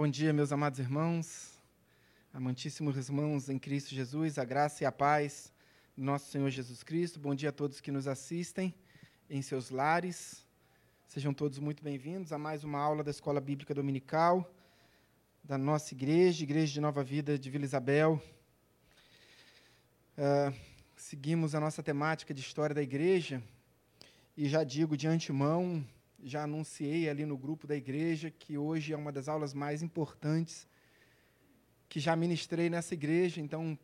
Bom dia, meus amados irmãos, amantíssimos irmãos em Cristo Jesus, a graça e a paz do nosso Senhor Jesus Cristo. Bom dia a todos que nos assistem em seus lares. Sejam todos muito bem-vindos a mais uma aula da Escola Bíblica Dominical da nossa igreja, Igreja de Nova Vida de Vila Isabel. Uh, seguimos a nossa temática de história da igreja e já digo de antemão já anunciei ali no grupo da igreja que hoje é uma das aulas mais importantes que já ministrei nessa igreja, então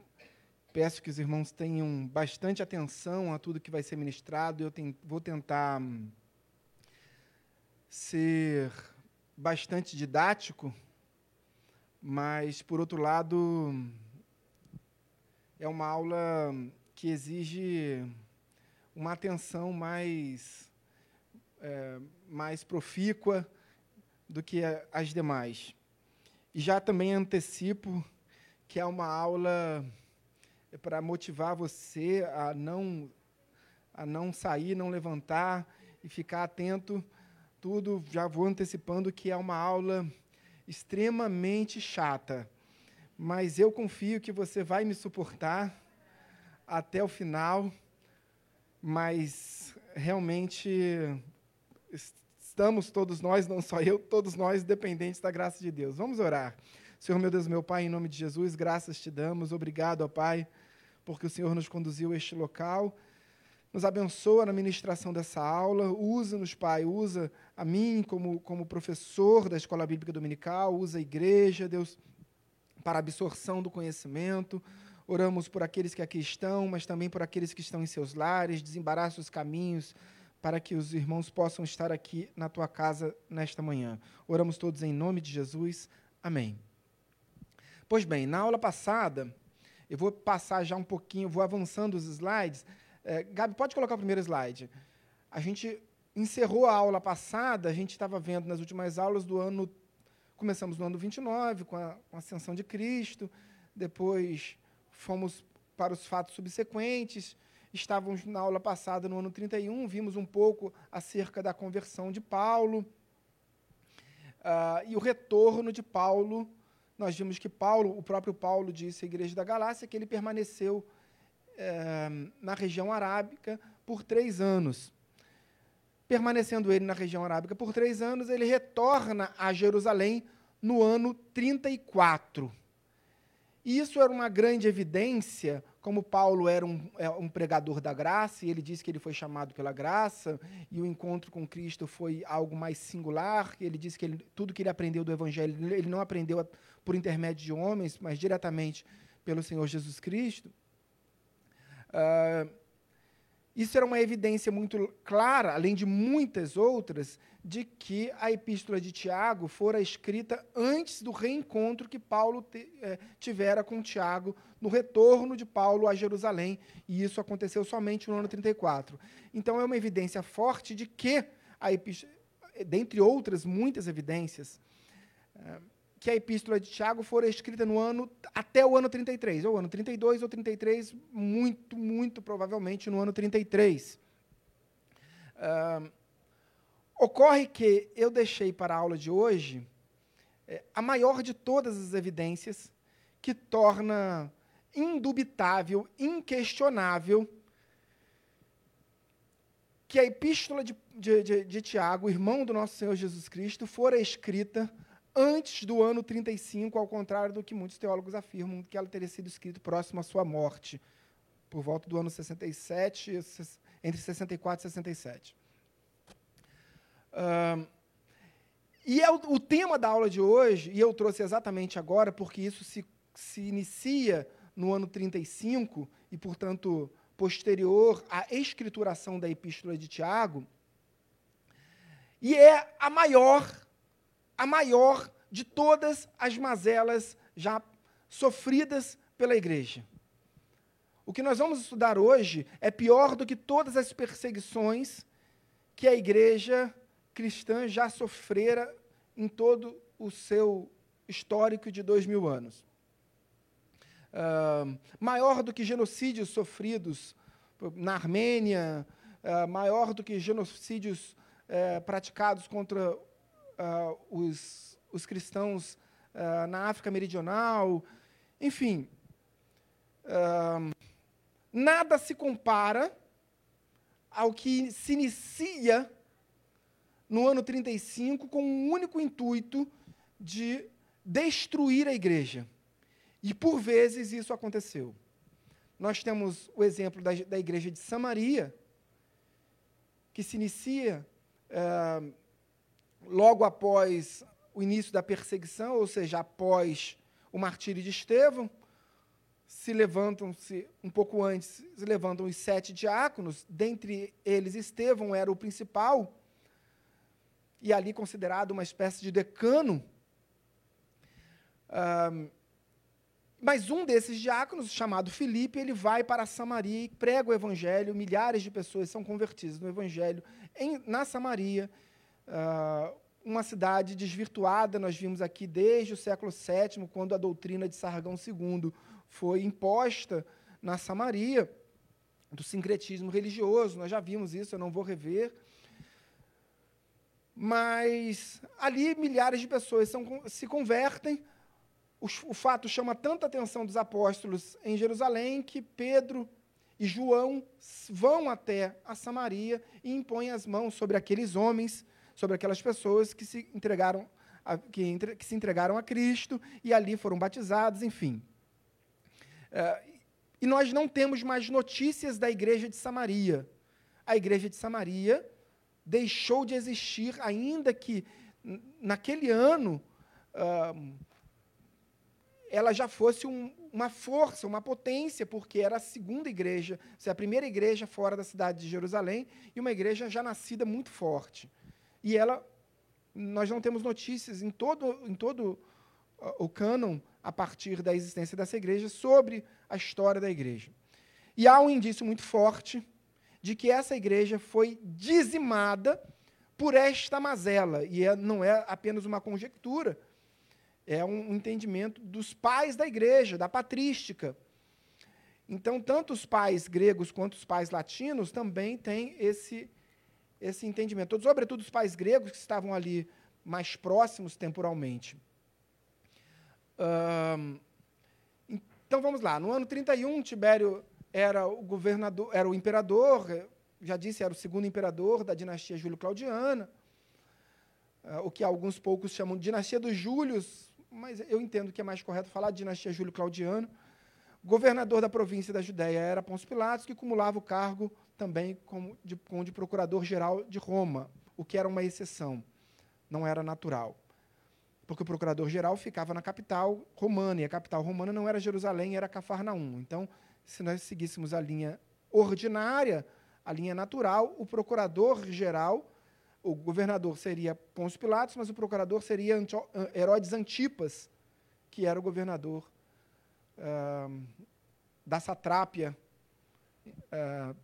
peço que os irmãos tenham bastante atenção a tudo que vai ser ministrado. Eu vou tentar hum, ser bastante didático, mas, por outro lado, é uma aula que exige uma atenção mais é, mais profícua do que as demais. E já também antecipo que é uma aula para motivar você a não a não sair, não levantar e ficar atento. Tudo já vou antecipando que é uma aula extremamente chata, mas eu confio que você vai me suportar até o final. Mas realmente estamos todos nós, não só eu, todos nós dependentes da graça de Deus. Vamos orar. Senhor, meu Deus, meu Pai, em nome de Jesus, graças te damos. Obrigado, ó Pai, porque o Senhor nos conduziu a este local. Nos abençoa na ministração dessa aula. Usa-nos, Pai, usa a mim como, como professor da Escola Bíblica Dominical, usa a igreja, Deus, para a absorção do conhecimento. Oramos por aqueles que aqui estão, mas também por aqueles que estão em seus lares. Desembaraça os caminhos para que os irmãos possam estar aqui na tua casa nesta manhã. Oramos todos em nome de Jesus. Amém. Pois bem, na aula passada, eu vou passar já um pouquinho, vou avançando os slides. É, Gabi, pode colocar o primeiro slide. A gente encerrou a aula passada, a gente estava vendo nas últimas aulas do ano. Começamos no ano 29, com a, com a ascensão de Cristo, depois fomos para os fatos subsequentes, Estávamos na aula passada, no ano 31, vimos um pouco acerca da conversão de Paulo uh, e o retorno de Paulo. Nós vimos que Paulo, o próprio Paulo disse à igreja da Galácia que ele permaneceu uh, na região arábica por três anos. Permanecendo ele na região arábica por três anos, ele retorna a Jerusalém no ano 34. E isso era uma grande evidência como Paulo era um, é, um, pregador da graça, e ele disse que ele foi chamado pela graça, e o encontro com Cristo foi algo mais singular, ele disse que ele, tudo que ele aprendeu do Evangelho, ele não aprendeu por intermédio de homens, mas diretamente pelo Senhor Jesus Cristo. Uh, isso era uma evidência muito clara, além de muitas outras, de que a epístola de Tiago fora escrita antes do reencontro que Paulo te, eh, tivera com Tiago no retorno de Paulo a Jerusalém, e isso aconteceu somente no ano 34. Então é uma evidência forte de que a epístola, dentre outras muitas evidências, eh, que a epístola de Tiago fora escrita no ano até o ano 33, ou ano 32 ou 33, muito, muito provavelmente no ano 33. Uh, ocorre que eu deixei para a aula de hoje é, a maior de todas as evidências que torna indubitável, inquestionável, que a epístola de, de, de, de Tiago, irmão do nosso Senhor Jesus Cristo, fora escrita antes do ano 35, ao contrário do que muitos teólogos afirmam, que ela teria sido escrita próximo à sua morte, por volta do ano 67, entre 64 e 67. Uh, e é o, o, tema da aula de hoje, e eu trouxe exatamente agora, porque isso se, se inicia no ano 35, e, portanto, posterior à escrituração da Epístola de Tiago, e é a maior a maior de todas as mazelas já sofridas pela igreja. O que nós vamos estudar hoje é pior do que todas as perseguições que a igreja cristã já sofrera em todo o seu histórico de dois mil anos. Uh, maior do que genocídios sofridos na Armênia, uh, maior do que genocídios uh, praticados contra uh, os, os cristãos uh, na África Meridional, enfim. Uh, nada se compara ao que se inicia no ano 35 com um único intuito de destruir a igreja. E por vezes isso aconteceu. Nós temos o exemplo da, da igreja de Samaria, que se inicia é, logo após o início da perseguição, ou seja, após o martírio de Estevão. Se levantam-se, um pouco antes, se levantam os sete diáconos, dentre eles Estevão era o principal, e ali considerado uma espécie de decano. Mas um desses diáconos, chamado Filipe, ele vai para Samaria e prega o evangelho. Milhares de pessoas são convertidas no evangelho em, na Samaria, uh, uma cidade desvirtuada. Nós vimos aqui desde o século VII, quando a doutrina de Sargão II foi imposta na Samaria, do sincretismo religioso. Nós já vimos isso, eu não vou rever. Mas ali milhares de pessoas são, se convertem o, o fato chama tanta atenção dos apóstolos em Jerusalém que Pedro e João vão até a Samaria e impõem as mãos sobre aqueles homens, sobre aquelas pessoas que se entregaram a, que, entre, que, se entregaram a Cristo e ali foram batizados, enfim. É, e nós não temos mais notícias da igreja de Samaria. A igreja de Samaria deixou de existir, ainda que naquele ano. Ela já fosse um, uma força, uma potência, porque era a segunda igreja, a primeira igreja fora da cidade de Jerusalém, e uma igreja já nascida muito forte. E ela, nós não temos notícias em todo, em todo o cânon, a partir da existência dessa igreja, sobre a história da igreja. E há um indício muito forte de que essa igreja foi dizimada por esta mazela, e é, não é apenas uma conjectura, é um entendimento dos pais da igreja, da patrística. Então, tanto os pais gregos quanto os pais latinos também têm esse, esse entendimento. Sobretudo os pais gregos que estavam ali mais próximos temporalmente. então vamos lá. No ano 31, Tibério era o governador, era o imperador, já disse, era o segundo imperador da dinastia Júlio-Claudiana, uh, o que alguns poucos chamam de dinastia dos Júlios, mas eu entendo que é mais correto falar de dinastia Júlio Claudiano. Governador da província da Judéia era Pôncio Pilatos, que acumulava o cargo também como de, como de procurador-geral de Roma, o que era uma exceção, não era natural. Porque o procurador-geral ficava na capital romana, e a capital romana não era Jerusalém, era Cafarnaum. Então, se nós seguíssemos a linha ordinária, a linha natural, o procurador-geral o governador seria Pôncio Pilatos, mas o procurador seria Herodes Antipas, que era o governador uh, da satrápia uh,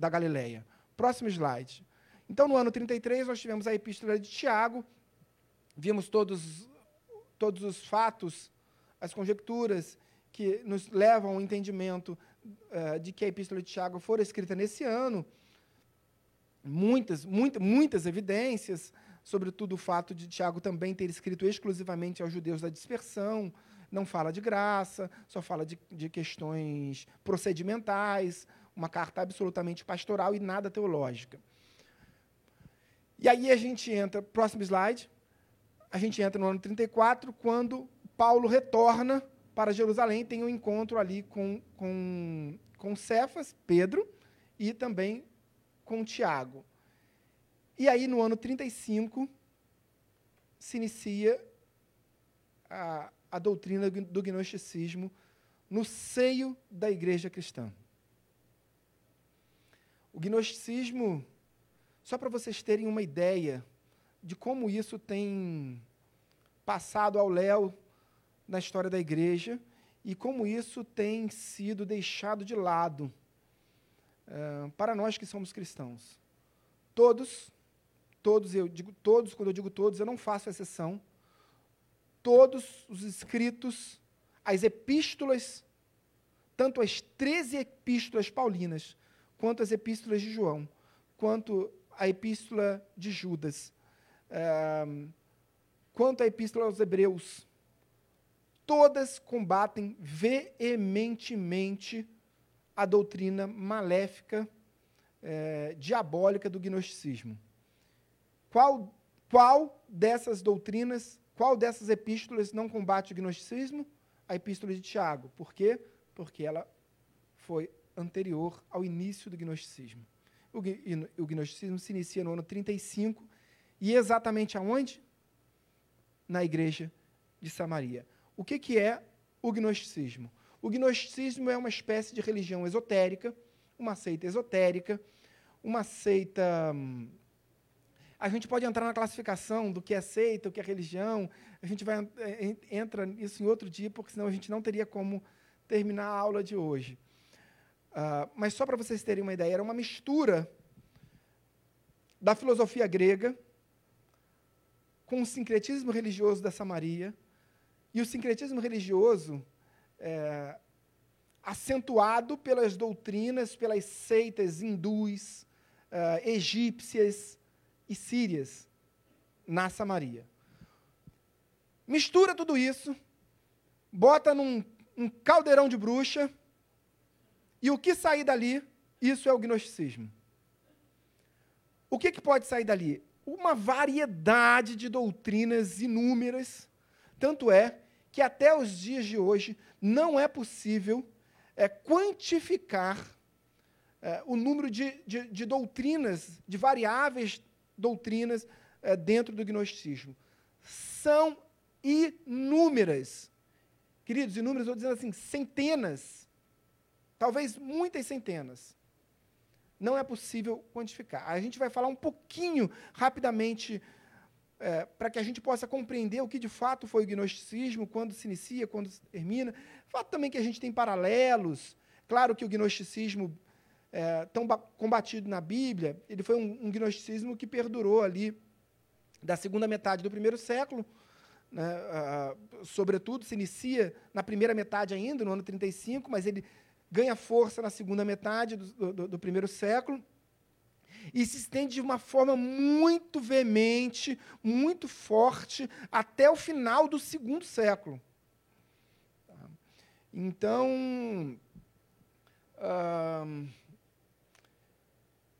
da Galileia. Próximo slide. Então, no ano 33, nós tivemos a epístola de Tiago, vimos todos, todos os fatos, as conjecturas que nos levam ao entendimento uh, de que a epístola de Tiago fora escrita nesse ano, muitas, muita, muitas evidências, sobretudo o fato de Tiago também ter escrito exclusivamente aos judeus da dispersão, não fala de graça, só fala de, de questões procedimentais, uma carta absolutamente pastoral e nada teológica. E aí a gente entra, próximo slide, a gente entra no ano 34, quando Paulo retorna para Jerusalém, tem um encontro ali com, com, com Cefas, Pedro, e também com Tiago. E aí, no ano 35, se inicia a, a doutrina do gnosticismo no seio da igreja cristã. O gnosticismo, só para vocês terem uma ideia de como isso tem passado ao léu na história da igreja e como isso tem sido deixado de lado uh, para nós que somos cristãos. Todos, todos, eu digo todos, quando eu digo todos, eu não faço exceção. Todos os escritos, as epístolas, tanto as 13 epístolas paulinas, quanto as epístolas de João, quanto a epístola de Judas, uh, quanto a epístola aos Hebreus, todas combatem veementemente a doutrina maléfica, é, diabólica do gnosticismo. Qual, qual dessas doutrinas, qual dessas epístolas não combate o gnosticismo? A epístola de Tiago. Por quê? Porque ela foi anterior ao início do gnosticismo. O, o gnosticismo se inicia no ano 35 e exatamente aonde? Na igreja de Samaria. O que, que é o gnosticismo? O gnosticismo é uma espécie de religião esotérica, uma seita esotérica, uma seita. Hum, a gente pode entrar na classificação do que é seita, o que é religião. A gente vai é, entra isso em outro dia, porque senão a gente não teria como terminar a aula de hoje. Uh, mas só para vocês terem uma ideia, era uma mistura da filosofia grega com o sincretismo religioso da Samaria e o sincretismo religioso é, acentuado pelas doutrinas, pelas seitas hindus, é, egípcias e sírias na Samaria. Mistura tudo isso, bota num um caldeirão de bruxa, e o que sair dali, isso é o gnosticismo. O que, que pode sair dali? Uma variedade de doutrinas inúmeras tanto é que até os dias de hoje não é possível é, quantificar é, o número de, de, de, doutrinas, de variáveis doutrinas é, dentro do gnosticismo. São inúmeras. Queridos, inúmeras, estou dizendo assim, centenas, talvez muitas centenas. Não é possível quantificar. A gente vai falar um pouquinho rapidamente é, para que a gente possa compreender o que de fato foi o gnosticismo, quando se inicia, quando se termina. Fato também que a gente tem paralelos. Claro que o gnosticismo é, tão combatido na Bíblia, ele foi um, um, gnosticismo que perdurou ali da segunda metade do primeiro século, né, sobretudo se inicia na primeira metade ainda, no ano 35, mas ele ganha força na segunda metade do, do, do primeiro século e se estende de uma forma muito veemente, muito forte, até o final do segundo século. Tá? Então, uh,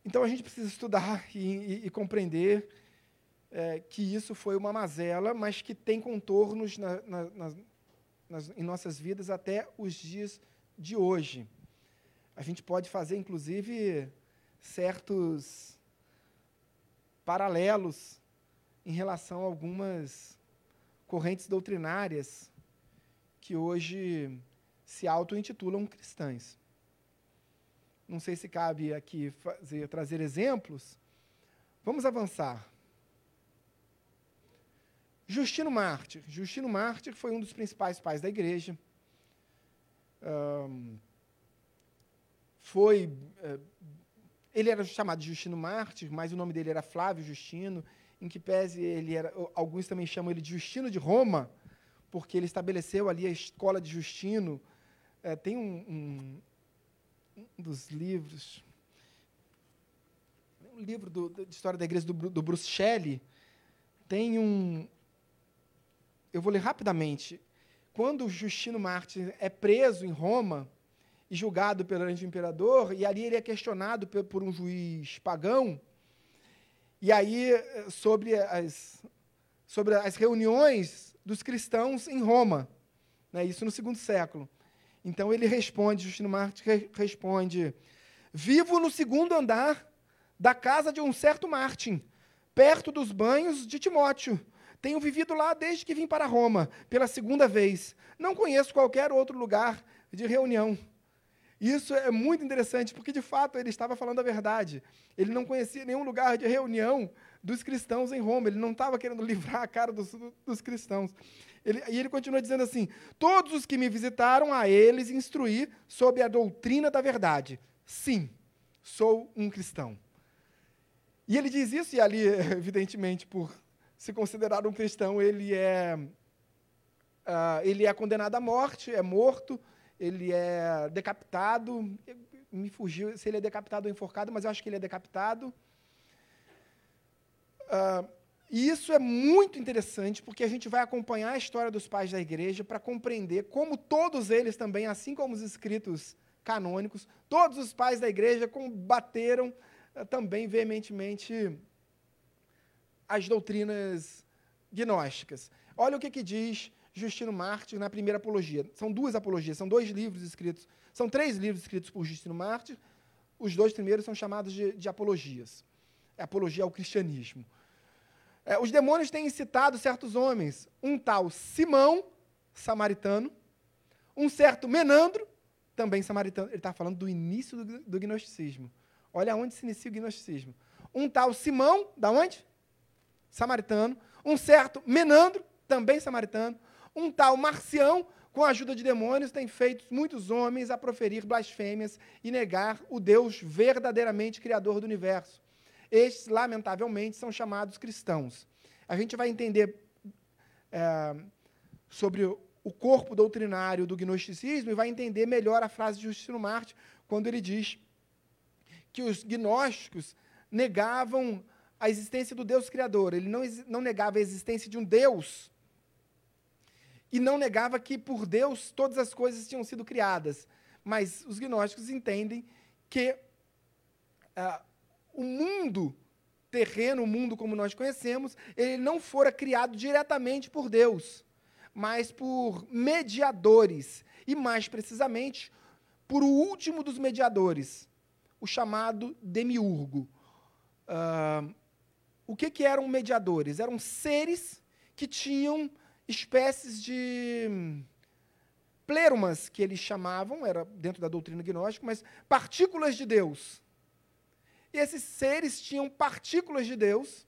então a gente precisa estudar e, e, e compreender é, que isso foi uma mazela, mas que tem contornos na, na, nas, nas, em nossas vidas até os dias de hoje. A gente pode fazer, inclusive, certos paralelos em relação a algumas correntes doutrinárias que hoje se auto-intitulam cristãs. Não sei se cabe aqui fazer, trazer exemplos. Vamos avançar. Justino Mártir. Justino Mártir foi um dos principais pais da igreja. Um, foi uh, ele era chamado de Justino Mártir, mas o nome dele era Flávio Justino, em que pese ele era, alguns também chamam ele de Justino de Roma, porque ele estabeleceu ali a escola de Justino. É, tem um, um, um, dos livros, um livro do, de história da igreja do, do Bruce Shelley, tem um, eu vou ler rapidamente. Quando Justino Mártir é preso em Roma, e julgado perante o imperador, e ali ele é questionado por um juiz pagão, e aí sobre as, sobre as reuniões dos cristãos em Roma, né, isso no segundo século. Então ele responde, Justino Martin responde, vivo no segundo andar da casa de um certo Martin, perto dos banhos de Timóteo. Tenho vivido lá desde que vim para Roma, pela segunda vez. Não conheço qualquer outro lugar de reunião. Isso é muito interessante, porque de fato ele estava falando a verdade. Ele não conhecia nenhum lugar de reunião dos cristãos em Roma. Ele não estava querendo livrar a cara dos, dos cristãos. Ele, e ele continua dizendo assim: Todos os que me visitaram, a eles instruí sobre a doutrina da verdade. Sim, sou um cristão. E ele diz isso, e ali, evidentemente, por se considerar um cristão, ele é, uh, ele é condenado à morte, é morto ele é decapitado. Me fugiu se ele é decapitado ou enforcado, mas eu acho que ele é decapitado. Uh, e isso é muito interessante, porque a gente vai acompanhar a história dos pais da igreja para compreender como todos eles também, assim como os escritos canônicos, todos os pais da igreja combateram uh, também veementemente as doutrinas gnósticas. Olha o que, que diz Justino Mártir na primeira apologia. São duas apologias, são dois livros escritos, são três livros escritos por Justino Mártir. Os dois primeiros são chamados de, de apologias. É apologia ao cristianismo. É, os demônios têm incitado certos homens, um tal Simão, samaritano, um certo Menandro, também samaritano. Ele está falando do início do, do, gnosticismo. Olha onde se inicia o gnosticismo. Um tal Simão, da onde? Samaritano. Um certo Menandro, também samaritano. Um tal Marcião, com a ajuda de demônios, tem feito muitos homens a proferir blasfêmias e negar o Deus verdadeiramente criador do universo. Estes, lamentavelmente, são chamados cristãos. A gente vai entender é, sobre o corpo doutrinário do gnosticismo e vai entender melhor a frase de Justino Marte, quando ele diz que os gnósticos negavam a existência do Deus Criador. Ele não, não negava a existência de um Deus e não negava que por Deus todas as coisas tinham sido criadas. Mas os gnósticos entendem que uh, o mundo terreno, o mundo como nós conhecemos, ele não fora criado diretamente por Deus, mas por mediadores. E mais precisamente, por o último dos mediadores, o chamado demiurgo. Uh, o que, que eram mediadores? Eram seres que tinham espécies de plerumas, que eles chamavam, era dentro da doutrina gnóstica, mas partículas de Deus. E esses seres tinham partículas de Deus.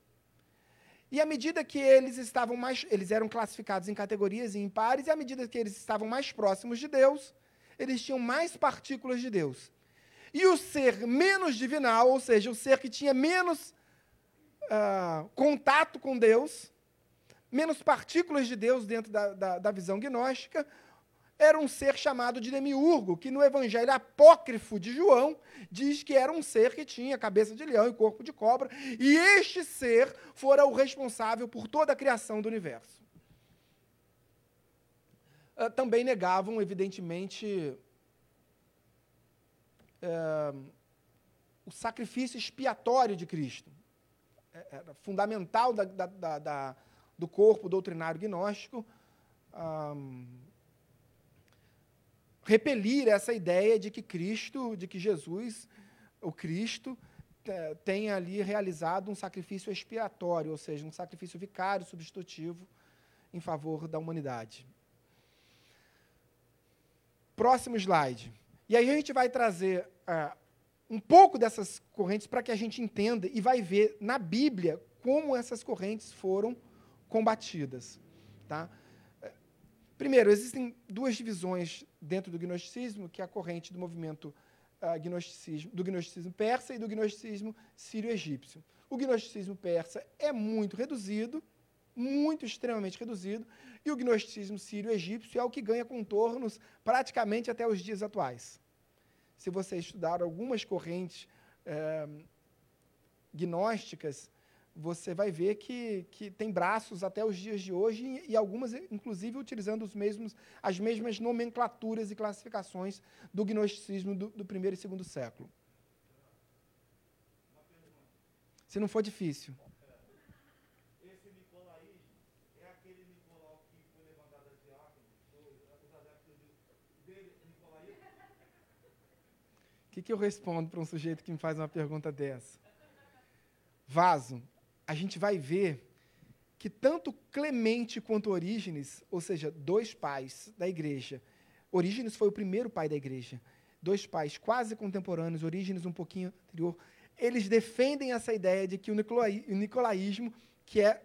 E à medida que eles estavam mais, eles eram classificados em categorias e em pares, e à medida que eles estavam mais próximos de Deus, eles tinham mais partículas de Deus. E o ser menos divinal, ou seja, o ser que tinha menos uh, contato com Deus, menos partículas de Deus dentro da, da, da visão gnóstica, era um ser chamado de demiurgo, que no evangelho apócrifo de João diz que era um ser que tinha cabeça de leão e corpo de cobra, e este ser fora o responsável por toda a criação do universo. Uh, também negavam, evidentemente, uh, o sacrifício expiatório de Cristo. É, era fundamental da, da, da, do corpo doutrinário gnóstico. Um, repelir essa ideia de que Cristo, de que Jesus, o Cristo, tenha ali realizado um sacrifício expiatório, ou seja, um sacrifício vicário, substitutivo, em favor da humanidade. Próximo slide. E aí a gente vai trazer uh, um pouco dessas correntes para que a gente entenda e vai ver na Bíblia como essas correntes foram combatidas. Tá? Primeiro, existem duas divisões dentro do gnosticismo, que é a corrente do movimento uh, gnosticismo, do gnosticismo persa e do gnosticismo sírio-egípcio. O gnosticismo persa é muito reduzido, muito extremamente reduzido, e o gnosticismo sírio-egípcio é o que ganha contornos praticamente até os dias atuais. Se você estudar algumas correntes eh, gnósticas, você vai ver que, que tem braços até os dias de hoje e, e algumas, inclusive, utilizando os mesmos, as mesmas nomenclaturas e classificações do gnosticismo do, do primeiro e segundo século. Se não for difícil. O que, que eu respondo para um sujeito que me faz uma pergunta dessa? Vaso, a gente vai ver que tanto Clemente quanto Orígenes, ou seja, dois pais da igreja, Orígenes foi o primeiro pai da igreja, dois pais quase contemporâneos, Orígenes um pouquinho anterior, eles defendem essa ideia de que o, nicolaísmo, que é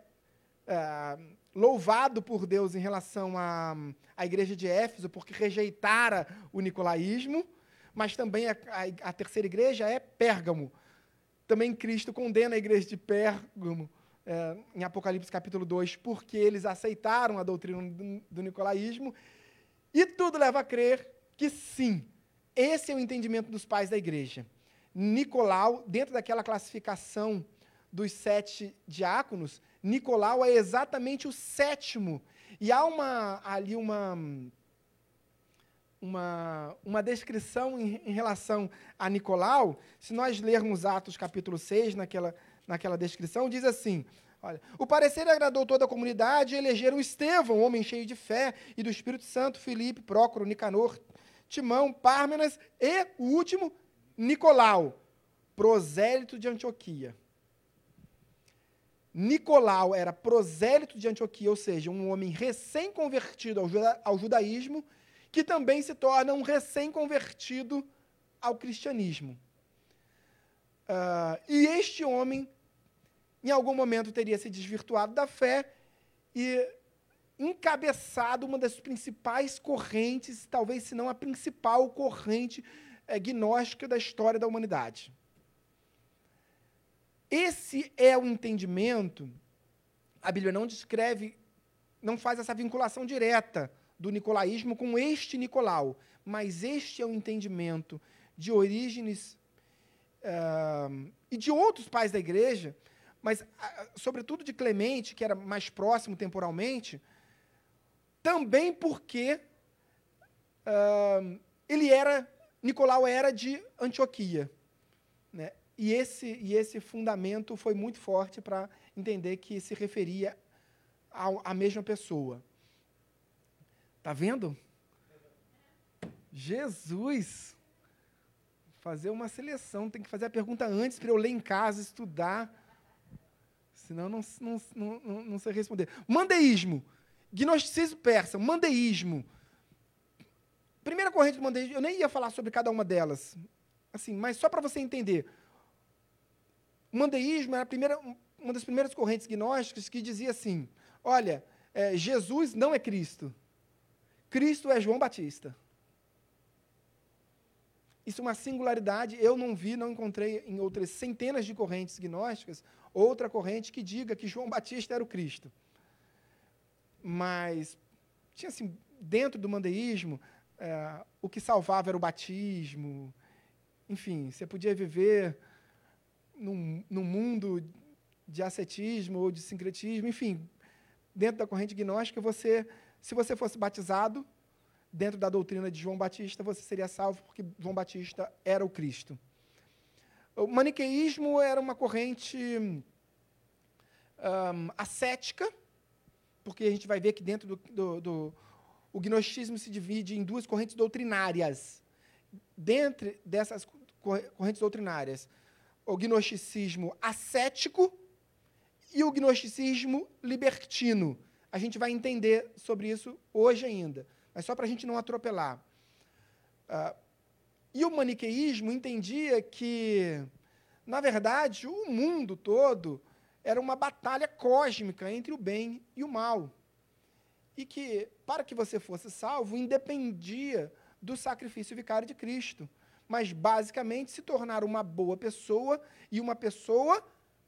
uh, louvado por Deus em relação à, à igreja de Éfeso, porque rejeitara o nicolaísmo, mas também a, a, a terceira igreja é Pérgamo, também Cristo condena a igreja de Pérgamo, é, em Apocalipse capítulo 2, porque eles aceitaram a doutrina do, do nicolaísmo. E tudo leva a crer que sim, esse é o entendimento dos pais da igreja. Nicolau, dentro daquela classificação dos sete diáconos, Nicolau é exatamente o sétimo. E há uma, ali uma, uma, uma descrição em, em, relação a Nicolau. Se nós lermos Atos capítulo 6, naquela, naquela descrição, diz assim: Olha, o parecer agradou toda a comunidade e elegeram Estevão, homem cheio de fé e do Espírito Santo, Filipe, Prócoro, Nicanor, Timão, Pármenas e o último, Nicolau, prosélito de Antioquia. Nicolau era prosélito de Antioquia, ou seja, um homem recém-convertido ao, juda ao judaísmo, que também se torna um recém-convertido ao cristianismo. Uh, e este homem em algum momento teria se desvirtuado da fé e encabeçado uma das principais correntes, talvez se não a principal corrente é, gnóstica da história da humanidade. Esse é o entendimento. A Bíblia não descreve, não faz essa vinculação direta do nicolaísmo com este Nicolau, mas este é o entendimento de Orígenes uh, e de outros pais da igreja mas sobretudo de Clemente, que era mais próximo temporalmente, também porque uh, ele era, Nicolau era de Antioquia. Né? E, esse, e esse fundamento foi muito forte para entender que se referia à mesma pessoa. Está vendo? Jesus! Fazer uma seleção, tem que fazer a pergunta antes para eu ler em casa, estudar. Senão não, não, não, não sei responder. Mandeísmo. Gnosticismo persa. Mandeísmo. Primeira corrente do mandeísmo, eu nem ia falar sobre cada uma delas. Assim, mas só para você entender. O mandeísmo era primeira, uma das primeiras correntes gnósticas que dizia assim: olha, é, Jesus não é Cristo. Cristo é João Batista. Isso é uma singularidade. Eu não vi, não encontrei em outras centenas de correntes gnósticas outra corrente que diga que João Batista era o Cristo. Mas tinha assim, dentro do mandeísmo, é, o que salvava era o batismo. Enfim, você podia viver num, num mundo de ascetismo ou de sincretismo, enfim, dentro da corrente gnóstica, você, se você fosse batizado dentro da doutrina de João Batista, você seria salvo porque João Batista era o Cristo. O maniqueísmo era uma corrente um, ascética, porque a gente vai ver que dentro do, do, do, o gnosticismo se divide em duas correntes doutrinárias. Dentre dessas correntes doutrinárias, o gnosticismo ascético e o gnosticismo libertino. A gente vai entender sobre isso hoje ainda, mas só para a gente não atropelar. Uh, e o maniqueísmo entendia que, na verdade, o mundo todo era uma batalha cósmica entre o bem e o mal. E que, para que você fosse salvo, independia do sacrifício vicário de Cristo. Mas, basicamente, se tornar uma boa pessoa e uma pessoa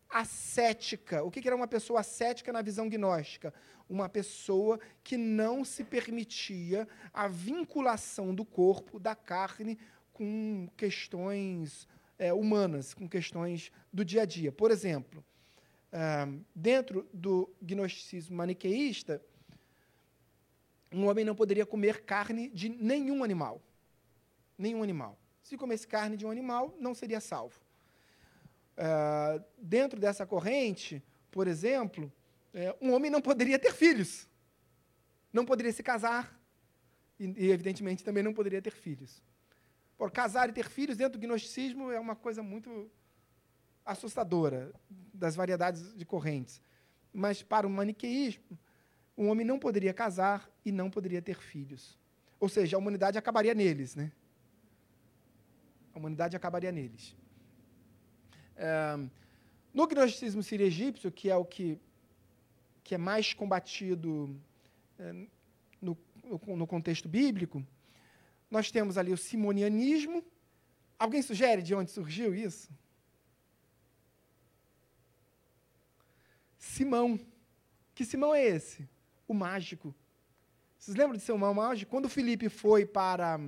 ascética. O que era uma pessoa ascética na visão gnóstica? Uma pessoa que não se permitia a vinculação do corpo, da carne, com questões é, humanas, com questões do dia a dia. Por exemplo, uh, dentro do gnosticismo maniqueísta, um homem não poderia comer carne de nenhum animal. Nenhum animal. Se comesse carne de um animal, não seria salvo. Uh, dentro dessa corrente, por exemplo, é, um homem não poderia ter filhos. Não poderia se casar. E, e, evidentemente, também não poderia ter filhos. Por casar e ter filhos dentro do gnosticismo é uma coisa muito assustadora das variedades de correntes. Mas para o maniqueísmo, um homem não poderia casar e não poderia ter filhos. Ou seja, a humanidade acabaria neles, né? A humanidade acabaria neles. No gnosticismo sírio-egípcio, que é o que, que é mais combatido no, no, no contexto bíblico, nós temos ali o simonianismo. Alguém sugere de onde surgiu isso? Simão. Que Simão é esse? O mágico. Vocês lembram de Simão mágico? Quando Felipe foi para,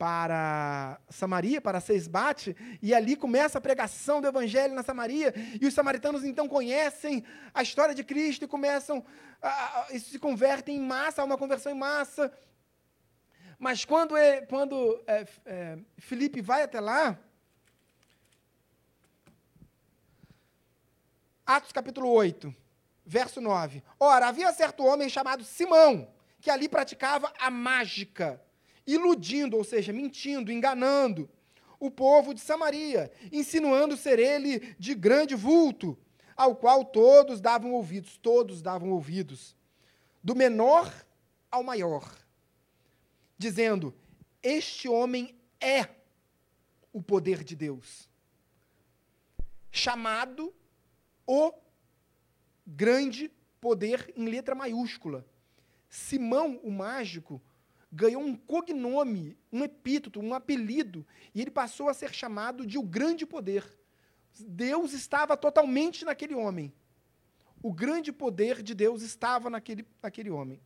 para Samaria, para Seisbate, e ali começa a pregação do evangelho na Samaria, e os samaritanos então conhecem a história de Cristo e começam, a, a, a, se convertem em massa, há uma conversão em massa. Mas quando, é, quando é, é, Felipe vai até lá, Atos capítulo 8, verso 9. Ora, havia certo homem chamado Simão, que ali praticava a mágica iludindo, ou seja, mentindo, enganando o povo de Samaria, insinuando ser ele de grande vulto, ao qual todos davam ouvidos, todos davam ouvidos, do menor ao maior, dizendo: Este homem é o poder de Deus, chamado o grande poder em letra maiúscula. Simão, o mágico, ganhou um cognome, um epíteto, um apelido, e ele passou a ser chamado de o grande poder. Deus estava totalmente naquele homem. O grande poder de Deus estava naquele, naquele homem.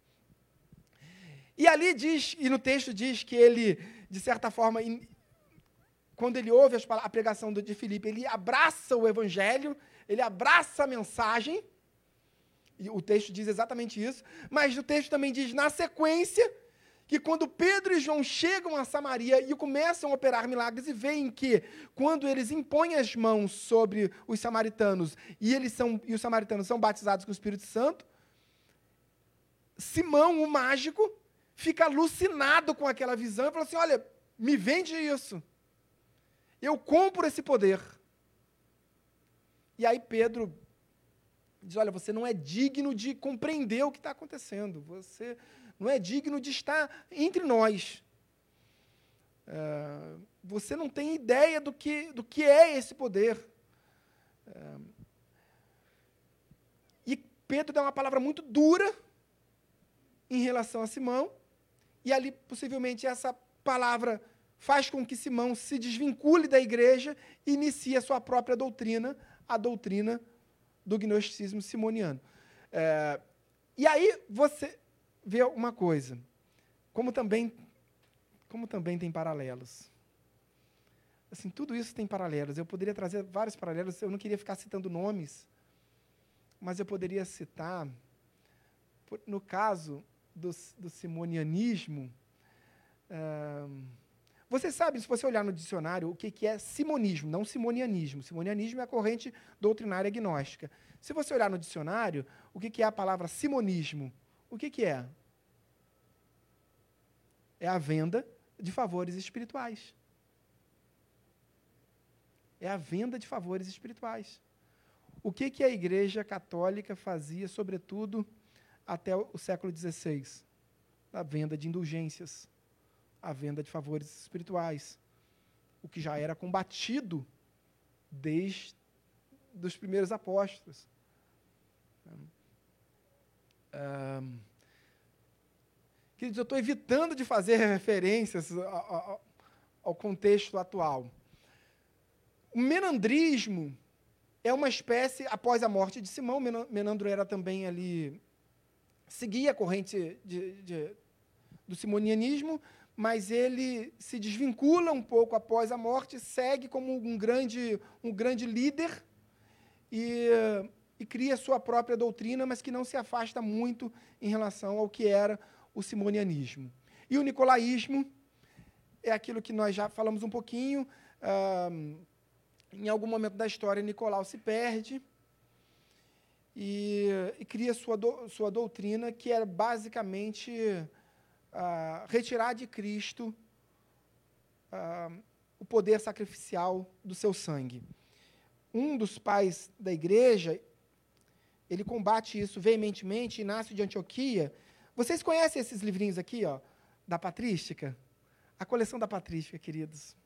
E ali diz, e no texto diz que ele, de certa forma, in, quando ele ouve as, a pregação de Filipe, ele abraça o evangelho, ele abraça a mensagem, e o texto diz exatamente isso, mas o texto também diz, na sequência, que quando Pedro e João chegam a Samaria e começam a operar milagres e veem que quando eles impõem as mãos sobre os samaritanos e eles são e os samaritanos são batizados com o Espírito Santo, Simão, o mágico, fica alucinado com aquela visão e fala assim: "Olha, me vende isso. Eu compro esse poder." E aí Pedro diz: "Olha, você não é digno de compreender o que está acontecendo. Você não é digno de estar entre nós. É, você não tem ideia do que, do que é esse poder. É, e Pedro dá uma palavra muito dura em relação a Simão, e ali, possivelmente, essa palavra faz com que Simão se desvincule da igreja e inicie a sua própria doutrina, a doutrina do gnosticismo simoniano. É, e aí você ver uma coisa, como também, como também tem paralelos. Assim, tudo isso tem paralelos. Eu poderia trazer vários paralelos, eu não queria ficar citando nomes, mas eu poderia citar, no caso do, do simonianismo, uh, você sabe, se você olhar no dicionário, o que, que é simonismo, não simonianismo. Simonianismo é a corrente doutrinária gnóstica. Se você olhar no dicionário, o que, que é a palavra simonismo? O que, que é? É a venda de favores espirituais. É a venda de favores espirituais. O que, que a Igreja Católica fazia, sobretudo até o século XVI? A venda de indulgências, a venda de favores espirituais. O que já era combatido desde os primeiros apóstolos. Um, queridos, eu estou evitando de fazer referências ao, ao contexto atual. O menandrismo é uma espécie, após a morte de Simão, Menandro era também ali, seguia a corrente de, de, do simonianismo, mas ele se desvincula um pouco após a morte, segue como um grande, um grande líder e e cria sua própria doutrina, mas que não se afasta muito em relação ao que era o simonianismo. E o nicolaísmo é aquilo que nós já falamos um pouquinho. em algum momento da história, Nicolau se perde e, e cria sua, do, sua doutrina, que era basicamente uh, retirar de Cristo o poder sacrificial do seu sangue. Um dos pais da igreja, ele combate isso veementemente, Inácio de Antioquia. Vocês conhecem esses livrinhos aqui, ó, da patrística? A coleção da patrística, queridos.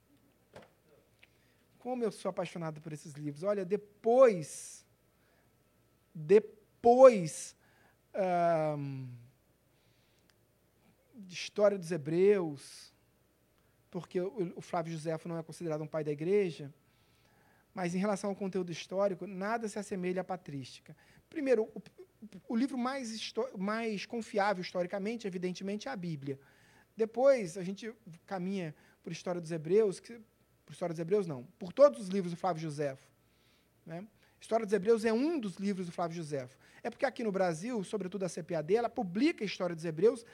Como eu sou apaixonado por esses livros. Olha, depois, depois um, de História dos Hebreus, porque o Flávio Josefo não é considerado um pai da igreja, mas em relação ao conteúdo histórico, nada se assemelha à patrística. Primeiro, o, o livro mais, mais confiável historicamente, evidentemente, é a Bíblia. Depois, a gente caminha por História dos Hebreus, que, por História dos Hebreus não, por todos os livros do Flávio Josefo. Né? História dos Hebreus é um dos livros do Flávio Josefo. É porque aqui no Brasil, sobretudo a CPAD, ela publica História dos Hebreus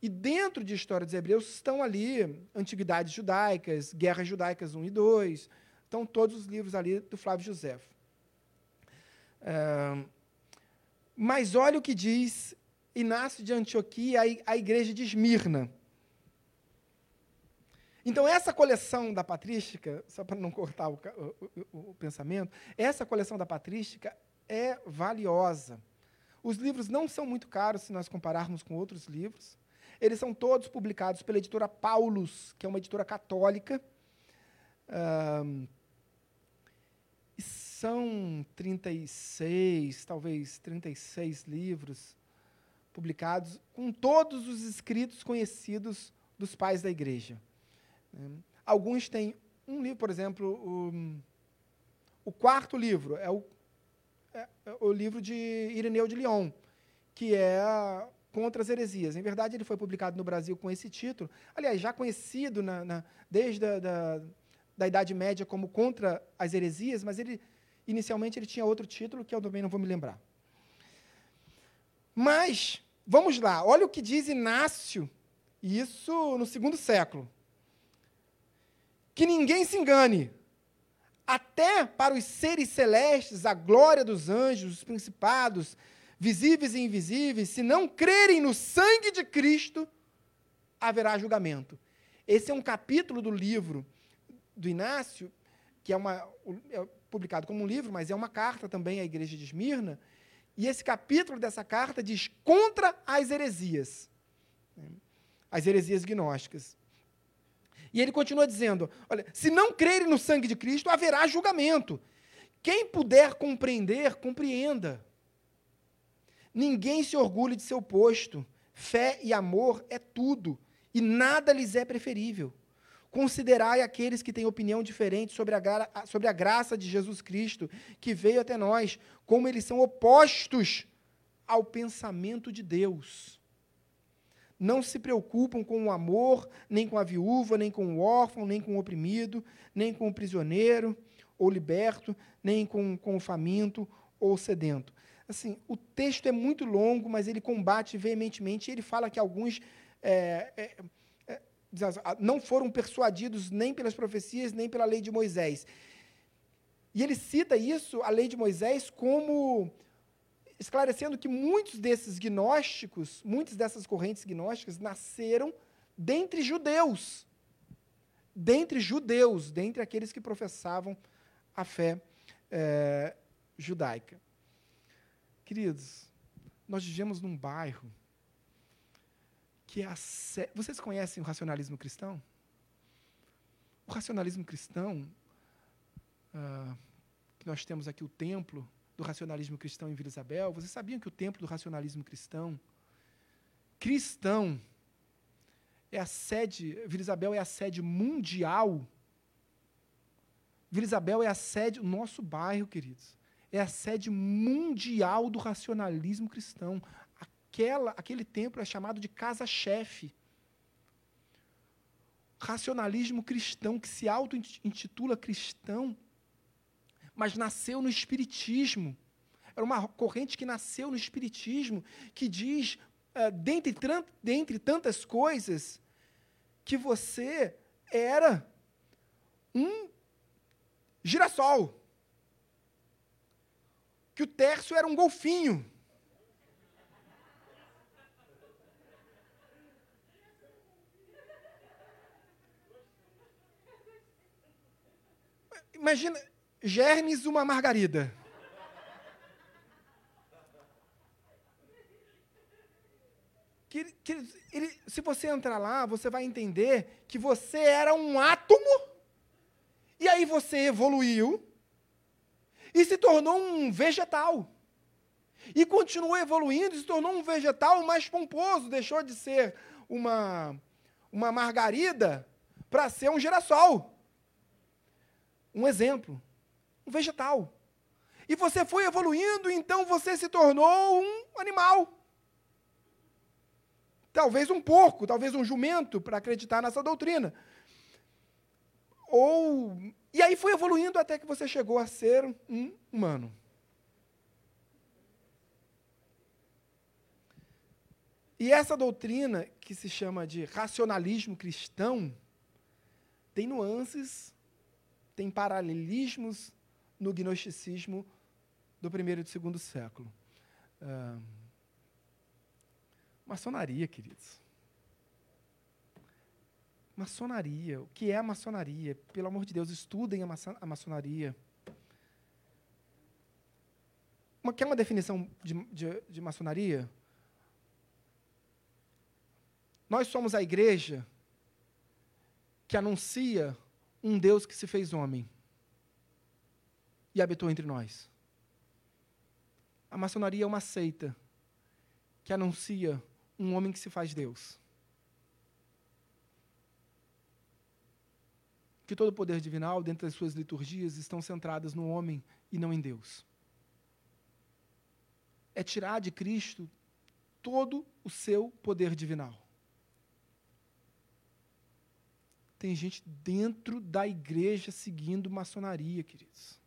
e dentro de História dos Hebreus estão ali antiguidades judaicas, guerras judaicas 1 e 2, estão todos os livros ali do Flávio Josefo. É, mas olha o que diz Inácio de Antioquia, a igreja de Esmirna. Então, essa coleção da patrística, só para não cortar o, o, o, pensamento, essa coleção da patrística é valiosa. Os livros não são muito caros se nós compararmos com outros livros. Eles são todos publicados pela editora Paulus, que é uma editora católica. Um, são 36, talvez 36 livros publicados com todos os escritos conhecidos dos pais da igreja. Alguns têm um livro, por exemplo, o, o quarto livro é o, é, é o livro de Ireneu de Lyon, que é contra as heresias. Em verdade, ele foi publicado no Brasil com esse título, aliás, já conhecido na, na, desde a da, da Idade Média como Contra as Heresias, mas ele inicialmente ele tinha outro título que eu também não vou me lembrar. Mas, vamos lá, olha o que diz Inácio, isso no segundo século. Que ninguém se engane. Até para os seres celestes, a glória dos anjos, os principados, visíveis e invisíveis, se não crerem no sangue de Cristo, haverá julgamento. Esse é um capítulo do livro do Inácio, que é, uma, é publicado como um livro, mas é uma carta também à igreja de Esmirna. E esse capítulo dessa carta diz contra as heresias, né? as heresias gnósticas. E ele continua dizendo: olha, se não crerem no sangue de Cristo, haverá julgamento. Quem puder compreender, compreenda. Ninguém se orgulhe de seu posto. Fé e amor é tudo, e nada lhes é preferível. Considerai aqueles que têm opinião diferente sobre a, sobre a graça de Jesus Cristo, que veio até nós, como eles são opostos ao pensamento de Deus não se preocupam com o amor, nem com a viúva, nem com o órfão, nem com o oprimido, nem com o prisioneiro ou liberto, nem com, com o faminto ou sedento. Assim, o texto é muito longo, mas ele combate veementemente. Ele fala que alguns é, é, não foram persuadidos nem pelas profecias, nem pela lei de Moisés. E ele cita isso, a lei de Moisés, como esclarecendo que muitos desses gnósticos, muitas dessas correntes gnósticas nasceram dentre judeus. Dentre judeus, dentre aqueles que professavam a fé é, judaica. Queridos, nós vivemos num bairro que é a. Vocês conhecem o racionalismo cristão? O racionalismo cristão, uh, que nós temos aqui o templo, do racionalismo cristão em Vila Isabel, vocês sabiam que o templo do racionalismo cristão, cristão, é a sede, Vila Isabel é a sede mundial. Vila Isabel é a sede, o nosso bairro, queridos, é a sede mundial do racionalismo cristão. Aquela, aquele templo é chamado de casa-chefe. Racionalismo cristão, que se auto-intitula cristão, mas nasceu no Espiritismo. Era uma corrente que nasceu no Espiritismo, que diz, uh, dentre, dentre tantas coisas, que você era um girassol. Que o Tércio era um golfinho. Imagina, Germes uma margarida. Que, que, ele, se você entrar lá, você vai entender que você era um átomo, e aí você evoluiu e se tornou um vegetal. E continuou evoluindo e se tornou um vegetal mais pomposo, deixou de ser uma, uma margarida para ser um girassol. Um exemplo um vegetal. E você foi evoluindo, então você se tornou um animal. Talvez um porco, talvez um jumento, para acreditar nessa doutrina. ou e aí foi evoluindo até que você chegou a ser um humano. E essa doutrina, que se chama de racionalismo cristão, tem nuances, tem paralelismos no gnosticismo do primeiro e do segundo século. Uh, maçonaria, queridos. Maçonaria. O que é a maçonaria? Pelo amor de Deus, estudem a, maço a maçonaria. Uma, quer uma definição de, de, de maçonaria? Nós somos a igreja que anuncia um Deus que se fez homem e habitou entre nós. A maçonaria é uma seita que anuncia um homem que se faz Deus. que todo o poder divinal, dentro das suas liturgias, estão centradas no homem e não em Deus. É tirar de Cristo todo o seu poder divinal. Tem gente dentro da igreja seguindo maçonaria, queridos.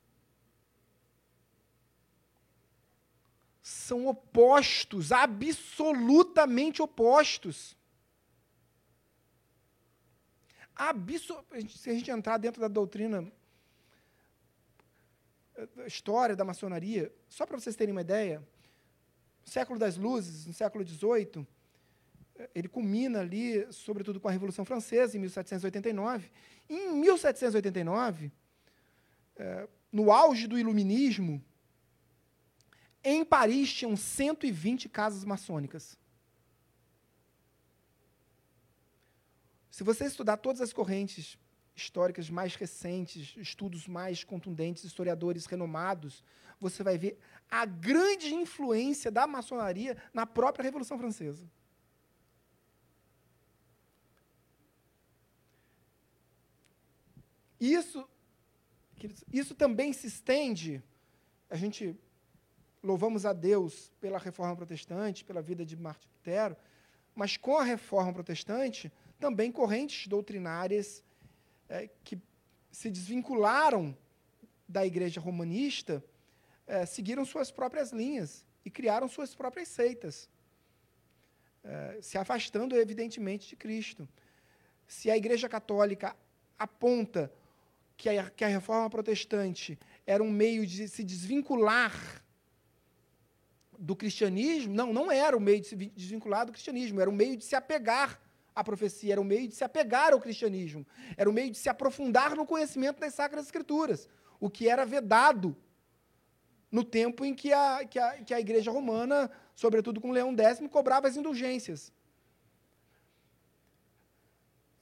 São opostos, absolutamente opostos. se a gente entrar dentro da doutrina, da história da maçonaria, só para vocês terem uma ideia, no século das luzes, no século XVIII, ele culmina ali, sobretudo com a Revolução Francesa, em 1789. E em 1789, é, no auge do iluminismo, em Paris tinham 120 casas maçônicas. Se você estudar todas as correntes históricas mais recentes, estudos mais contundentes, historiadores renomados, você vai ver a grande influência da maçonaria na própria Revolução Francesa. Isso, isso também se estende, a gente louvamos a Deus pela reforma protestante, pela vida de Martin Lutero, mas com a reforma protestante, também correntes doutrinárias é, que se desvincularam da igreja romanista, é, seguiram suas próprias linhas e criaram suas próprias seitas, é, se afastando, evidentemente, de Cristo. Se a igreja católica aponta que a, que a reforma protestante era um meio de se desvincular do cristianismo, não, não era o meio de se desvincular do cristianismo, era um meio de se apegar a profecia, era o meio de se apegar ao cristianismo, era o meio de se aprofundar no conhecimento das Sacras Escrituras, o que era vedado no tempo em que a, que a, que a Igreja Romana, sobretudo com Leão X, cobrava as indulgências.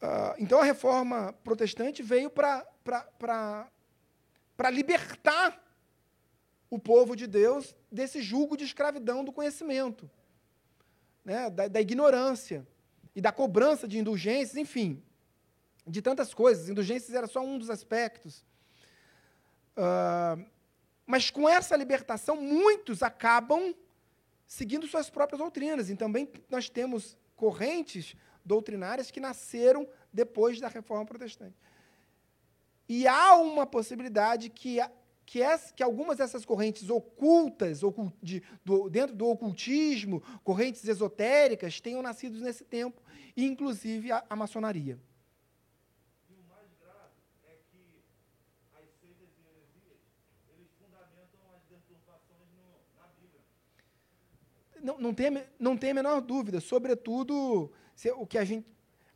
Uh, então a reforma protestante veio para libertar o povo de Deus desse julgo de escravidão do conhecimento, né, da, da ignorância e da cobrança de indulgências, enfim, de tantas coisas. Indulgências era só um dos aspectos. Uh, mas com essa libertação, muitos acabam seguindo suas próprias doutrinas. E também nós temos correntes doutrinárias que nasceram depois da reforma protestante. E há uma possibilidade que que, essa, que algumas dessas correntes ocultas, ocult, de, do, dentro do ocultismo, correntes esotéricas, tenham nascido nesse tempo, inclusive a, a maçonaria. As as. Não, não, tem, não tem a menor dúvida, sobretudo se, o que a gente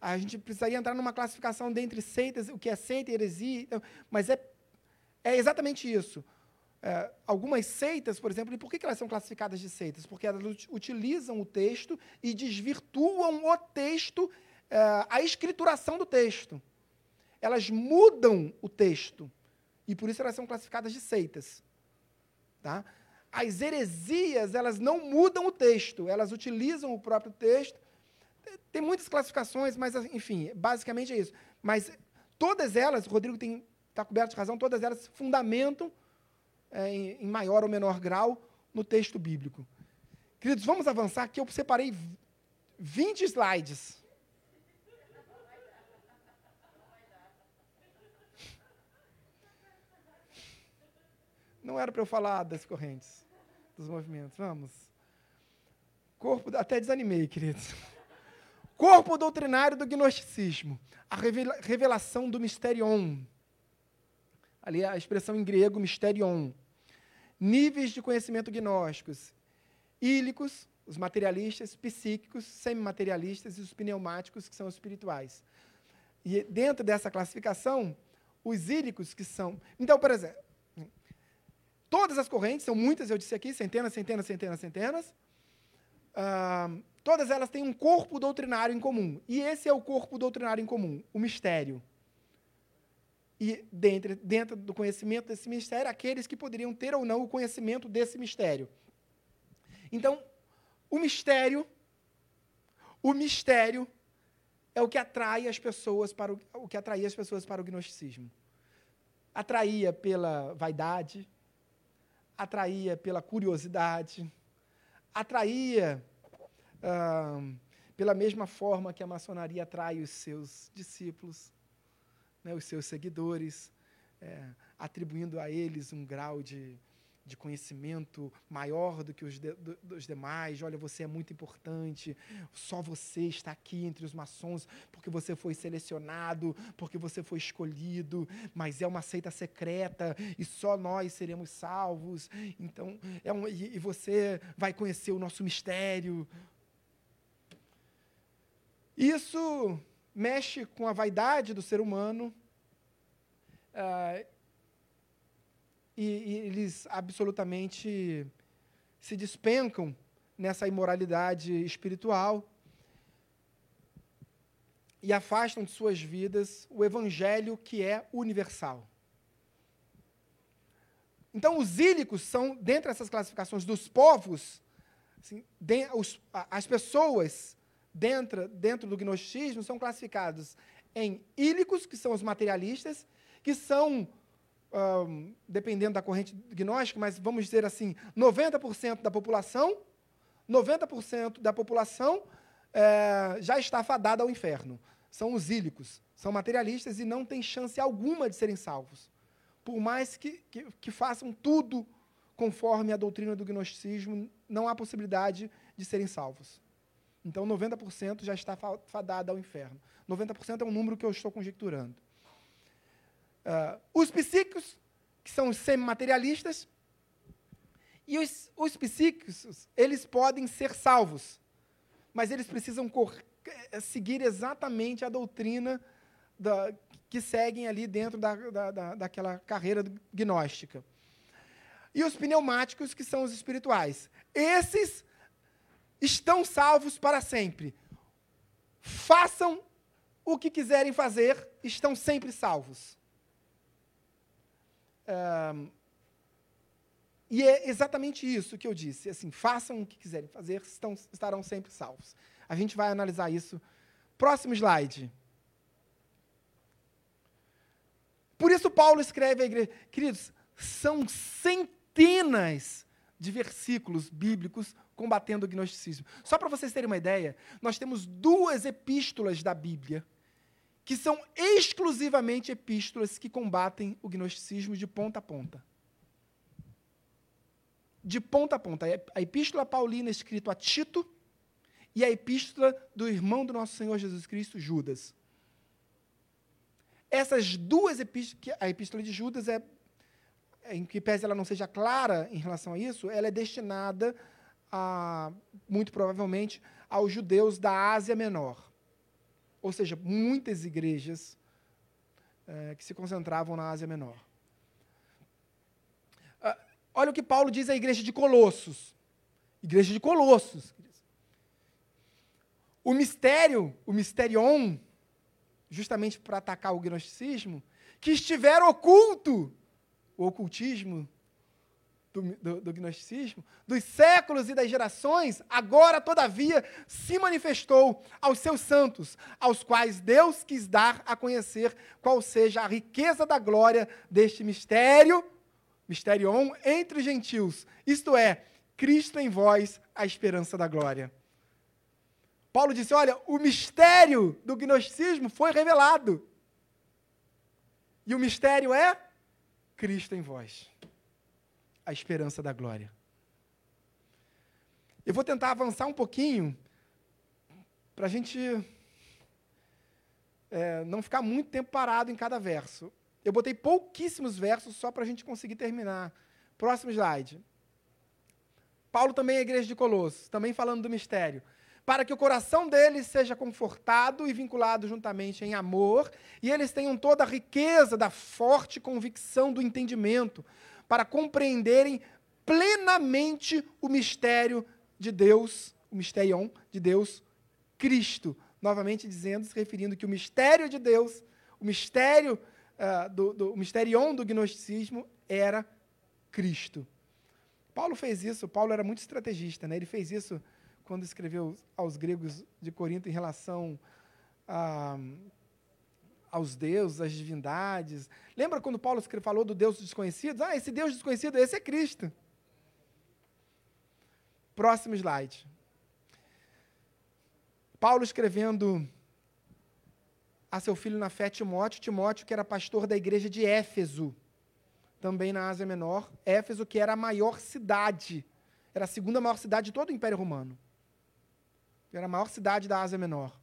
a gente precisaria entrar numa classificação dentre seitas, o que é seita heresia, então, mas é é exatamente isso. É, algumas seitas, por exemplo, e por que, que elas são classificadas de seitas? Porque elas utilizam o texto e desvirtuam o texto, é, a escrituração do texto. Elas mudam o texto. E por isso elas são classificadas de seitas. Tá? As heresias, elas não mudam o texto, elas utilizam o próprio texto. Tem muitas classificações, mas, enfim, basicamente é isso. Mas todas elas, o Rodrigo está coberto de razão, todas elas fundamentam, é, em, em maior ou menor grau, no texto bíblico. Queridos, vamos avançar, que eu separei 20 slides. Não era para eu falar das correntes, dos movimentos. Vamos. Corpo, até desanimei, queridos. Corpo doutrinário do gnosticismo. A revelação do mysterion. Ali a expressão em grego, mysterion. Níveis de conhecimento gnósticos. Ílicos, os materialistas, psíquicos, semimaterialistas e os pneumáticos, que são os espirituais. E dentro dessa classificação, os ílicos, que são. Então, por exemplo, todas as correntes, são muitas, eu disse aqui, centenas, centenas, centenas, centenas. Uh, todas elas têm um corpo doutrinário em comum. E esse é o corpo doutrinário em comum, o mistério. E dentro, dentro do conhecimento desse mistério, aqueles que poderiam ter ou não o conhecimento desse mistério. Então, o mistério, o mistério é o que atrai as pessoas para o, o que atraía as pessoas para o gnosticismo. Atraía pela vaidade, atraía pela curiosidade, atraía pela mesma forma que a maçonaria atrai os seus discípulos, né, os seus seguidores, é, atribuindo a eles um grau de de conhecimento maior do que os de, do, dos demais. Olha, você é muito importante. Só você está aqui entre os maçons porque você foi selecionado, porque você foi escolhido. Mas é uma seita secreta e só nós seremos salvos. Então, é um, e, e você vai conhecer o nosso mistério. Isso mexe com a vaidade do ser humano. Uh, e, e eles absolutamente se despencam nessa imoralidade espiritual e afastam de suas vidas o evangelho que é universal. Então, os ílicos são, dentro dessas classificações dos povos, assim, de, os, as pessoas dentro, dentro do gnosticismo são classificadas em ílicos, que são os materialistas, que são um, dependendo da corrente gnóstica, mas vamos dizer assim, 90% da população, 90% da população é, já está fadada ao inferno. São os ílicos, são materialistas e não têm chance alguma de serem salvos. Por mais que, que, que façam tudo conforme a doutrina do gnosticismo, não há possibilidade de serem salvos. Então, 90% já está fadada ao inferno. 90% é um número que eu estou conjecturando. Uh, os psíquicos, que são os semimaterialistas, e os, os psíquicos, eles podem ser salvos, mas eles precisam eh, seguir exatamente a doutrina da, que seguem ali dentro da, da, da, daquela carreira gnóstica. E os pneumáticos, que são os espirituais. Esses estão salvos para sempre. Façam o que quiserem fazer, estão sempre salvos e é exatamente isso que eu disse. Assim, façam o que quiserem fazer, estão, estarão sempre salvos. A gente vai analisar isso. Próximo slide. Por isso Paulo escreve à igreja, queridos, são centenas de versículos bíblicos combatendo o gnosticismo. Só para vocês terem uma ideia, nós temos duas epístolas da Bíblia que são exclusivamente epístolas que combatem o gnosticismo de ponta a ponta. De ponta a ponta. A epístola paulina escrita a Tito e a epístola do irmão do nosso Senhor Jesus Cristo, Judas. Essas duas epístolas, a epístola de Judas é, em que pese ela não seja clara em relação a isso, ela é destinada a, muito provavelmente, aos judeus da Ásia Menor ou seja, muitas igrejas é, que se concentravam na Ásia Menor. Ah, olha o que Paulo diz à igreja de Colossos. Igreja de Colossos. O mistério, o misterion, justamente para atacar o gnosticismo, que estiver oculto, o ocultismo do, do, do, gnosticismo, dos séculos e das gerações, agora, todavia, se manifestou aos seus santos, aos quais Deus quis dar a conhecer qual seja a riqueza da glória deste mistério, misterion, entre os gentios, isto é, Cristo em vós, a esperança da glória. Paulo disse: olha, o mistério do gnosticismo foi revelado. E o mistério é Cristo em vós. A esperança da glória. Eu vou tentar avançar um pouquinho para a gente é, não ficar muito tempo parado em cada verso. Eu botei pouquíssimos versos só para a gente conseguir terminar. Próximo slide. Paulo também é igreja de Colossos, também falando do mistério. Para que o coração deles seja confortado e vinculado juntamente em amor, e eles tenham toda a riqueza da forte convicção do entendimento, para compreenderem plenamente o mistério de Deus, o mistério de Deus, Cristo. Novamente dizendo, se referindo que o mistério de Deus, o mistério uh, do, do o misterion do gnosticismo era Cristo. Paulo fez isso, Paulo era muito estrategista, né? ele fez isso quando escreveu aos gregos de Corinto em relação a, aos deuses, às divindades. Lembra quando Paulo falou do Deus desconhecido? Ah, esse Deus desconhecido, esse é Cristo. Próximo slide. Paulo escrevendo a seu filho na fé Timóteo, Timóteo que era pastor da igreja de Éfeso, também na Ásia Menor, Éfeso que era a maior cidade, era a segunda maior cidade de todo o Império Romano. Era a maior cidade da Ásia Menor.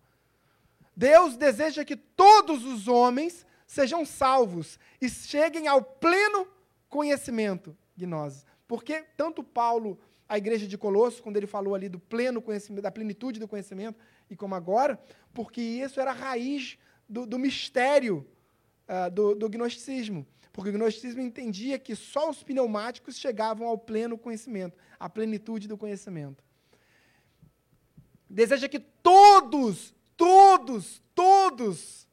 Deus deseja que todos os homens sejam salvos e cheguem ao pleno conhecimento, gnose. Porque tanto Paulo, a igreja de Colossos, quando ele falou ali do pleno conhecimento, da plenitude do conhecimento, e como agora, porque isso era a raiz do, do mistério uh, do, do gnosticismo. Porque o gnosticismo entendia que só os pneumáticos chegavam ao pleno conhecimento, à plenitude do conhecimento. Deseja que todos, todos, todos,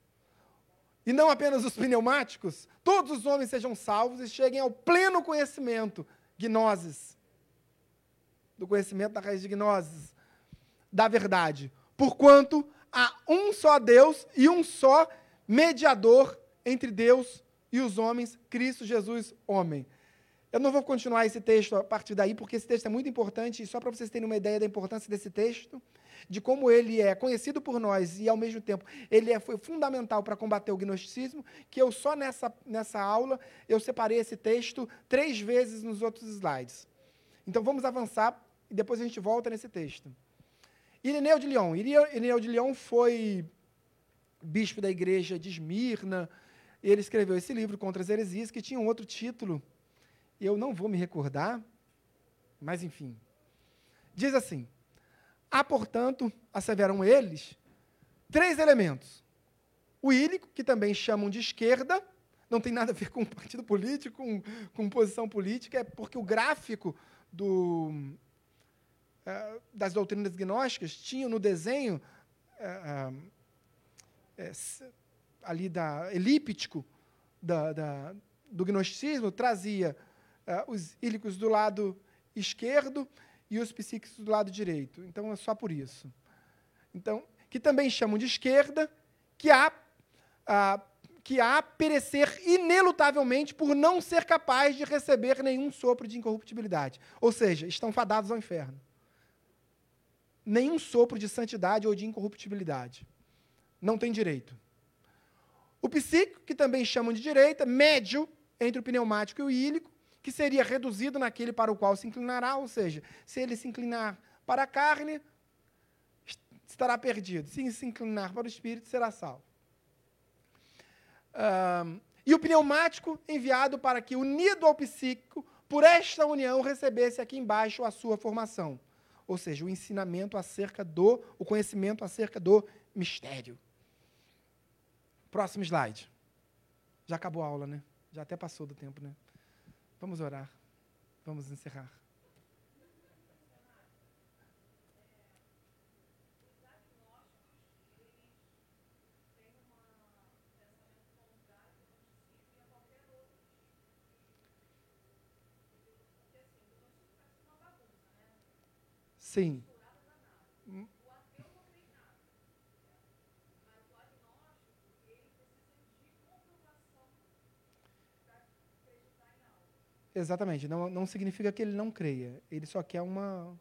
e não apenas os pneumáticos, todos os homens sejam salvos e cheguem ao pleno conhecimento, gnosis, do conhecimento da raiz de gnosis, da verdade. Porquanto há um só Deus e um só mediador entre Deus e os homens, Cristo Jesus, homem. Eu não vou continuar esse texto a partir daí, porque esse texto é muito importante, e só para vocês terem uma ideia da importância desse texto, de como ele é conhecido por nós e, ao mesmo tempo, ele é, foi fundamental para combater o gnosticismo, que eu só nessa, nessa aula, eu separei esse texto três vezes nos outros slides. Então, vamos avançar e depois a gente volta nesse texto. Irineu de Lyon. Irineu de Lyon foi bispo da igreja de Esmirna. Ele escreveu esse livro contra as heresias, que tinha um outro título, eu não vou me recordar, mas enfim. Diz assim: Há, portanto, asseveram eles, três elementos. O ílico, que também chamam de esquerda, não tem nada a ver com partido político, com, com posição política, é porque o gráfico do, é, das doutrinas gnósticas tinha no desenho é, é, ali da elíptico da, da, do gnosticismo, trazia os ílicos do lado esquerdo e os psíquicos do lado direito. Então é só por isso. Então, que também chamam de esquerda, que há, ah, que há perecer inelutavelmente por não ser capaz de receber nenhum sopro de incorruptibilidade. Ou seja, estão fadados ao inferno. Nenhum sopro de santidade ou de incorruptibilidade. Não tem direito. O psíquico, que também chamam de direita, médio entre o pneumático e o ílico, que seria reduzido naquele para o qual se inclinará, ou seja, se ele se inclinar para a carne, estará perdido. Se se inclinar para o espírito, será salvo. Um, e o pneumático enviado para que, unido ao psíquico, por esta união recebesse aqui embaixo a sua formação. Ou seja, o ensinamento acerca do, o conhecimento acerca do mistério. Próximo slide. Já acabou a aula, né? Já até passou do tempo, né? Vamos orar. Vamos encerrar. Sim. Exatamente. Não, não significa que ele não creia. Ele só quer uma,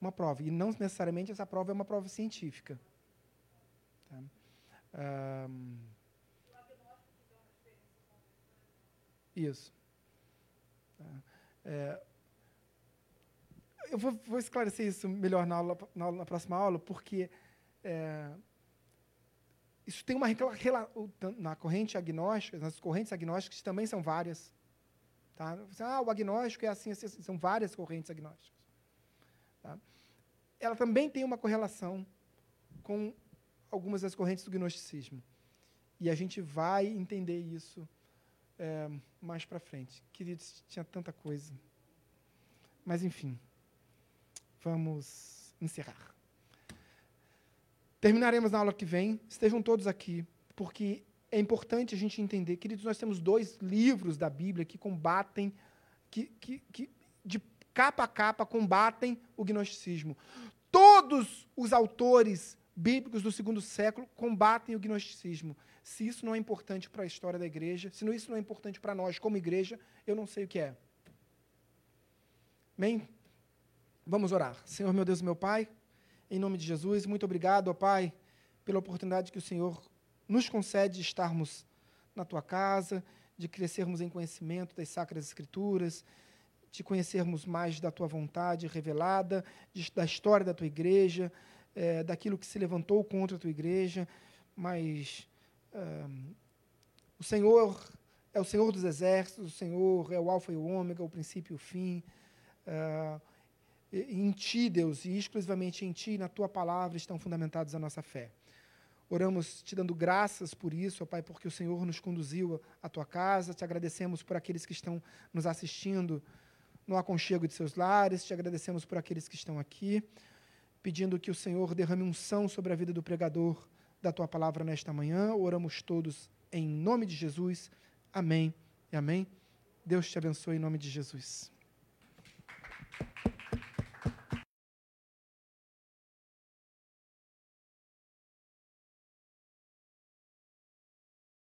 uma prova. E não necessariamente essa prova é uma prova científica. Tá? Um, isso. Tá? É, eu vou, vou, esclarecer isso melhor na, aula, na, na próxima aula, porque é, isso tem uma na corrente agnóstica, nas correntes agnósticas também são várias. Tá? Ah, o agnóstico é assim, assim, assim são várias correntes agnósticas. Tá? Ela também tem uma correlação com algumas das correntes do gnosticismo. E a gente vai entender isso é, mais para frente. Queridos, tinha tanta coisa. Mas, enfim, vamos encerrar. Terminaremos na aula que vem. Estejam todos aqui, porque é importante a gente entender. Queridos, nós temos dois livros da Bíblia que combatem, que, que, que de capa a capa combatem o gnosticismo. Todos os autores bíblicos do segundo século combatem o gnosticismo. Se isso não é importante para a história da igreja, se isso não é importante para nós como igreja, eu não sei o que é. Amém? Vamos orar. Senhor, meu Deus, meu Pai, em nome de Jesus, muito obrigado, ó Pai, pela oportunidade que o Senhor nos concede de estarmos na tua casa, de crescermos em conhecimento das sacras escrituras, de conhecermos mais da tua vontade revelada, de, da história da tua igreja, é, daquilo que se levantou contra a tua igreja, mas o Senhor é o Senhor dos exércitos, o Senhor é o Alfa e o Ômega, o princípio e o fim. Uh, em Ti, Deus, e exclusivamente em Ti, na Tua palavra, estão fundamentados a nossa fé. Oramos te dando graças por isso, ó Pai, porque o Senhor nos conduziu à Tua casa. Te agradecemos por aqueles que estão nos assistindo no aconchego de seus lares. Te agradecemos por aqueles que estão aqui, pedindo que o Senhor derrame unção sobre a vida do pregador da Tua palavra nesta manhã. Oramos todos em nome de Jesus. Amém e amém. Deus te abençoe em nome de Jesus.